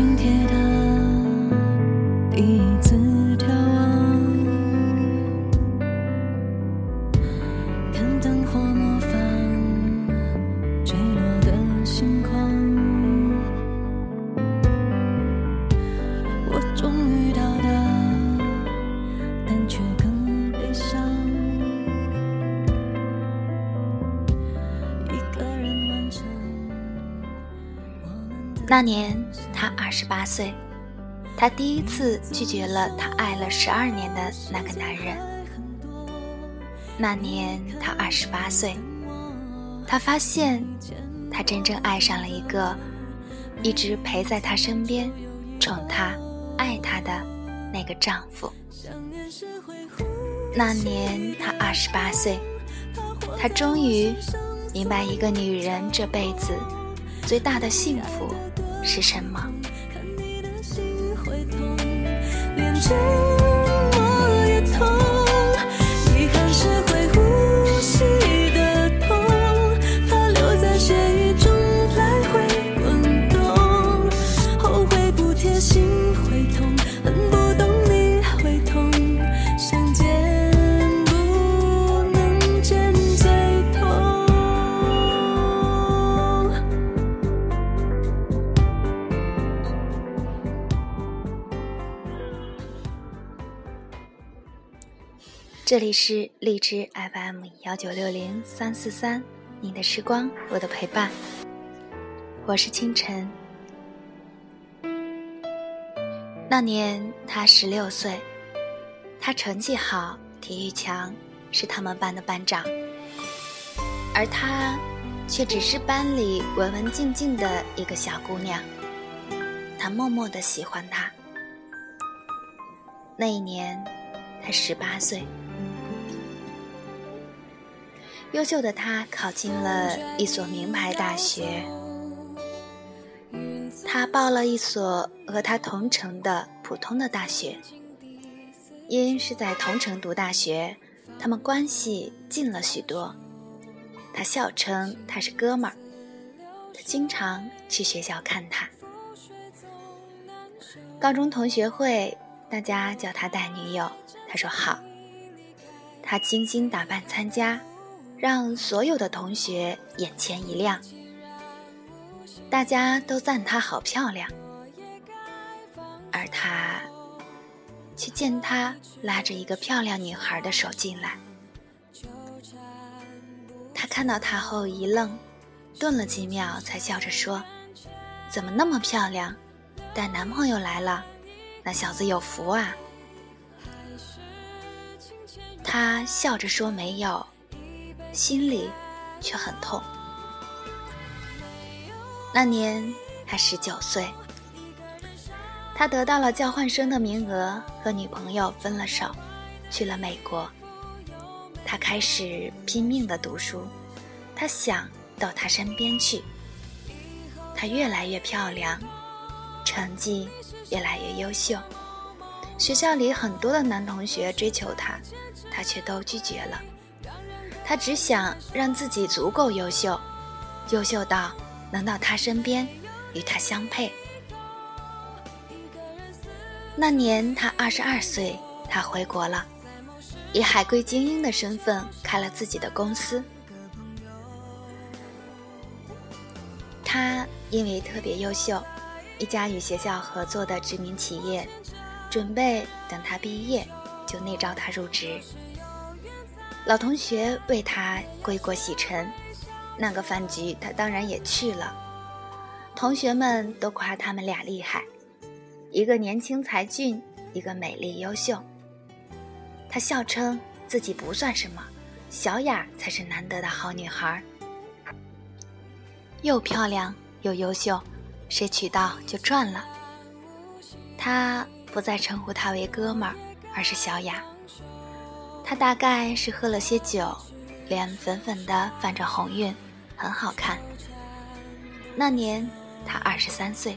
紧贴的第一次眺望，看灯火模仿坠落的星光。我终于到达，但却更悲伤。一个人完成我们的。那年二十八岁，他第一次拒绝了他爱了十二年的那个男人。那年他二十八岁，他发现他真正爱上了一个一直陪在他身边、宠他、爱他的那个丈夫。那年他二十八岁，他终于明白一个女人这辈子最大的幸福是什么。to 这里是荔枝 FM 幺九六零三四三，你的时光，我的陪伴，我是清晨。那年他十六岁，他成绩好，体育强，是他们班的班长，而他却只是班里文文静静的一个小姑娘。他默默的喜欢他。那一年，他十八岁。优秀的他考进了一所名牌大学，他报了一所和他同城的普通的大学。因是在同城读大学，他们关系近了许多。他笑称他是哥们儿，他经常去学校看他。高中同学会，大家叫他带女友，他说好。他精心打扮参加。让所有的同学眼前一亮，大家都赞她好漂亮，而他却见她拉着一个漂亮女孩的手进来。他看到她后一愣，顿了几秒，才笑着说：“怎么那么漂亮？带男朋友来了？那小子有福啊！”他笑着说：“没有。”心里却很痛。那年他十九岁，他得到了交换生的名额，和女朋友分了手，去了美国。他开始拼命的读书，他想到他身边去。她越来越漂亮，成绩越来越优秀，学校里很多的男同学追求她，她却都拒绝了。他只想让自己足够优秀，优秀到能到他身边，与他相配。那年他二十二岁，他回国了，以海归精英的身份开了自己的公司。他因为特别优秀，一家与学校合作的知名企业，准备等他毕业就内招他入职。老同学为他归国洗尘，那个饭局他当然也去了。同学们都夸他们俩厉害，一个年轻才俊，一个美丽优秀。他笑称自己不算什么，小雅才是难得的好女孩，又漂亮又优秀，谁娶到就赚了。他不再称呼她为哥们儿，而是小雅。他大概是喝了些酒，脸粉粉的泛着红晕，很好看。那年他二十三岁，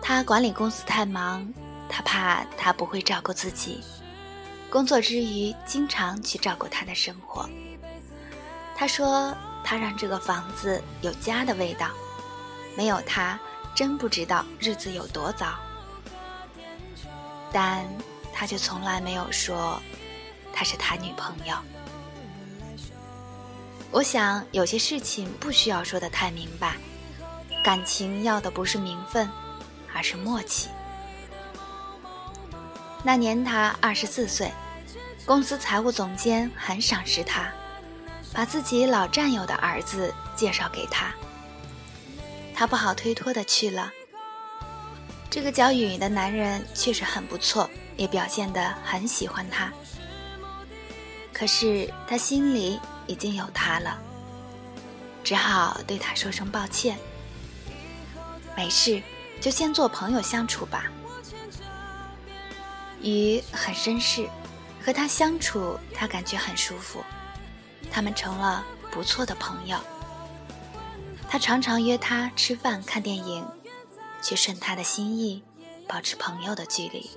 他管理公司太忙，他怕他不会照顾自己，工作之余经常去照顾他的生活。他说他让这个房子有家的味道，没有他真不知道日子有多糟。但他却从来没有说他是他女朋友。我想有些事情不需要说的太明白，感情要的不是名分，而是默契。那年他二十四岁，公司财务总监很赏识他，把自己老战友的儿子介绍给他。他不好推脱的去了。这个叫雨的男人确实很不错，也表现得很喜欢他。可是他心里……已经有她了，只好对他说声抱歉。没事，就先做朋友相处吧。鱼很绅士，和他相处，他感觉很舒服。他们成了不错的朋友。他常常约他吃饭、看电影，却顺他的心意，保持朋友的距离，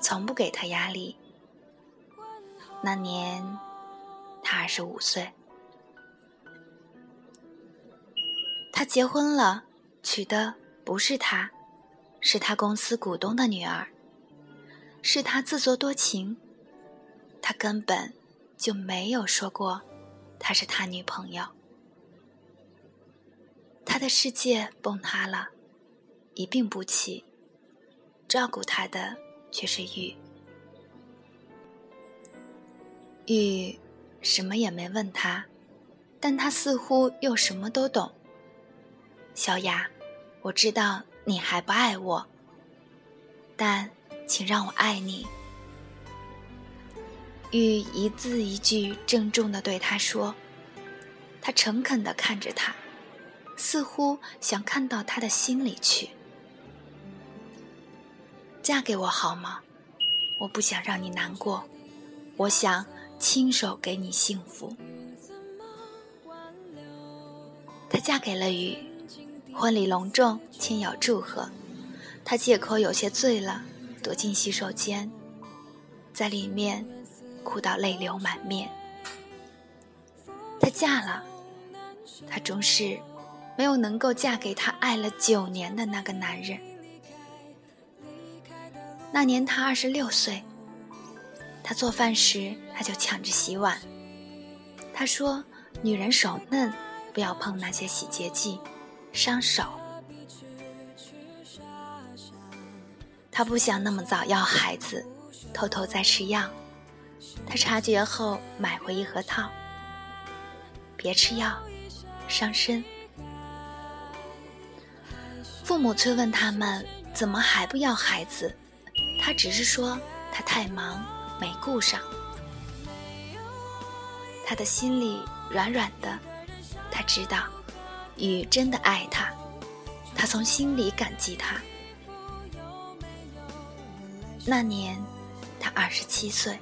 从不给他压力。那年。他二十五岁，他结婚了，娶的不是他，是他公司股东的女儿。是他自作多情，他根本就没有说过他是他女朋友。他的世界崩塌了，一病不起，照顾他的却是玉玉。什么也没问他，但他似乎又什么都懂。小雅，我知道你还不爱我，但请让我爱你。玉一字一句郑重的对他说，他诚恳的看着他，似乎想看到他的心里去。嫁给我好吗？我不想让你难过，我想。亲手给你幸福。她嫁给了雨，婚礼隆重，亲友祝贺。她借口有些醉了，躲进洗手间，在里面哭到泪流满面。她嫁了，她终是没有能够嫁给她爱了九年的那个男人。那年他二十六岁。他做饭时，他就抢着洗碗。他说：“女人手嫩，不要碰那些洗洁剂，伤手。”他不想那么早要孩子，偷偷在吃药。他察觉后买回一盒套。别吃药，伤身。父母催问他们怎么还不要孩子，他只是说他太忙。没顾上，他的心里软软的。他知道，雨真的爱他，他从心里感激他。那年，他二十七岁。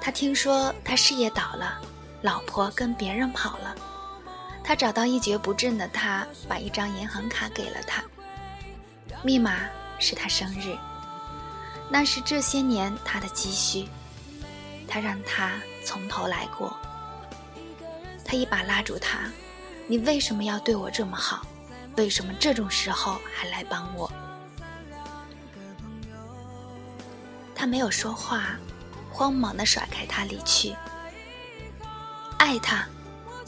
他听说他事业倒了，老婆跟别人跑了。他找到一蹶不振的他，把一张银行卡给了他，密码是他生日。那是这些年他的积蓄，他让他从头来过。他一把拉住他：“你为什么要对我这么好？为什么这种时候还来帮我？”他没有说话，慌忙的甩开他离去。爱他，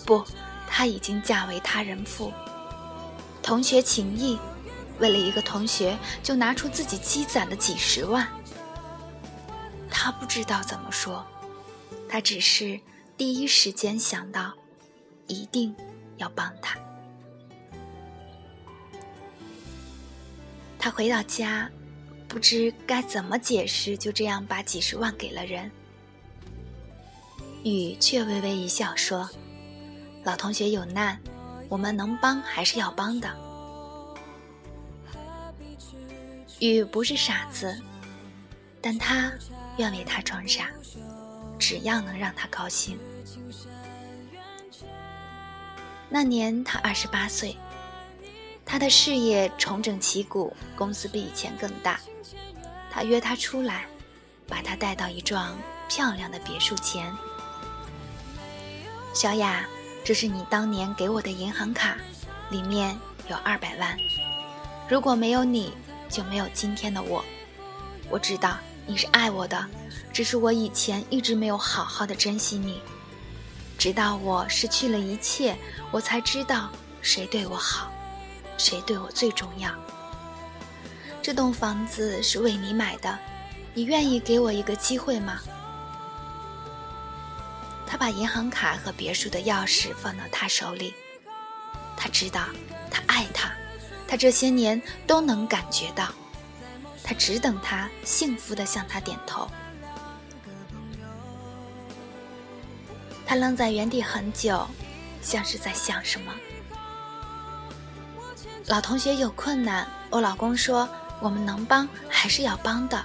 不，他已经嫁为他人妇。同学情谊。为了一个同学，就拿出自己积攒的几十万。他不知道怎么说，他只是第一时间想到，一定要帮他。他回到家，不知该怎么解释，就这样把几十万给了人。雨却微微一笑说：“老同学有难，我们能帮还是要帮的。”雨不是傻子，但他愿为他装傻，只要能让他高兴。那年他二十八岁，他的事业重整旗鼓，公司比以前更大。他约他出来，把他带到一幢漂亮的别墅前，小雅，这是你当年给我的银行卡，里面有二百万。如果没有你，就没有今天的我。我知道你是爱我的，只是我以前一直没有好好的珍惜你。直到我失去了一切，我才知道谁对我好，谁对我最重要。这栋房子是为你买的，你愿意给我一个机会吗？他把银行卡和别墅的钥匙放到他手里。他知道，他爱他，他这些年都能感觉到。他只等他幸福的向他点头。他愣在原地很久，像是在想什么。老同学有困难，我老公说我们能帮还是要帮的。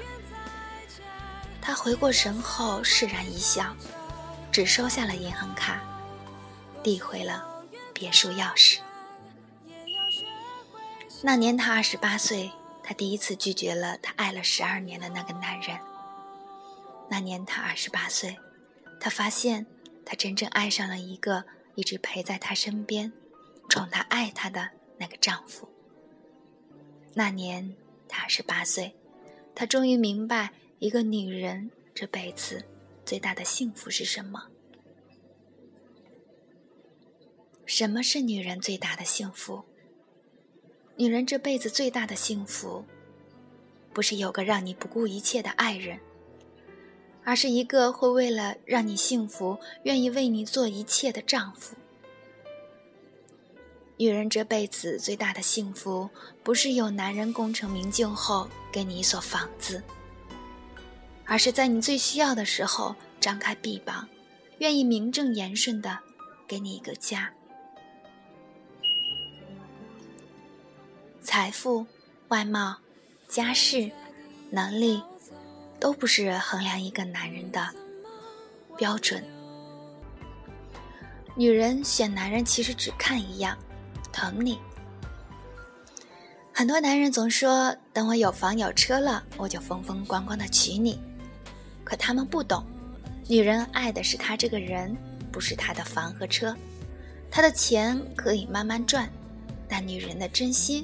他回过神后释然一笑。只收下了银行卡，递回了别墅钥匙。那年他二十八岁，他第一次拒绝了他爱了十二年的那个男人。那年他二十八岁，他发现他真正爱上了一个一直陪在他身边、宠他爱他的那个丈夫。那年他二十八岁，他终于明白一个女人这辈子。最大的幸福是什么？什么是女人最大的幸福？女人这辈子最大的幸福，不是有个让你不顾一切的爱人，而是一个会为了让你幸福，愿意为你做一切的丈夫。女人这辈子最大的幸福，不是有男人功成名就后给你一所房子。而是在你最需要的时候张开臂膀，愿意名正言顺的给你一个家。财富、外貌、家世、能力，都不是衡量一个男人的标准。女人选男人其实只看一样，疼你。很多男人总说，等我有房有车了，我就风风光光的娶你。可他们不懂，女人爱的是他这个人，不是他的房和车。他的钱可以慢慢赚，但女人的真心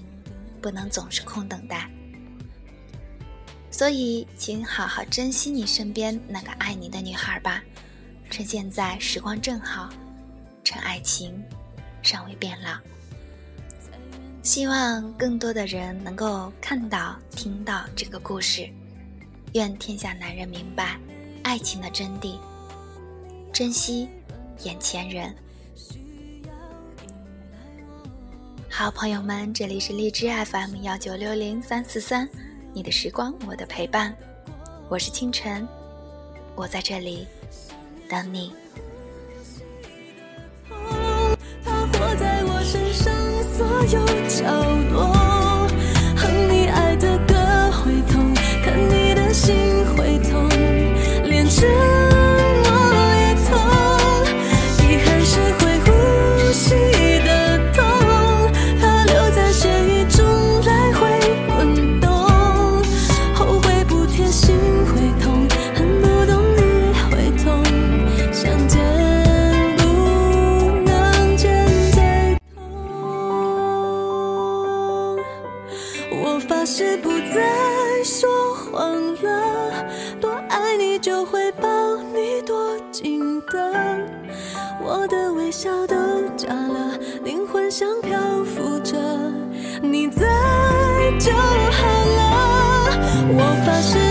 不能总是空等待。所以，请好好珍惜你身边那个爱你的女孩吧，趁现在时光正好，趁爱情尚未变老。希望更多的人能够看到、听到这个故事。愿天下男人明白爱情的真谛，珍惜眼前人。好朋友们，这里是荔枝 FM 幺九六零三四三，你的时光，我的陪伴，我是清晨，我在这里等你。就会抱你多紧的，我的微笑都假了，灵魂像漂浮着，你在就好了。我发誓。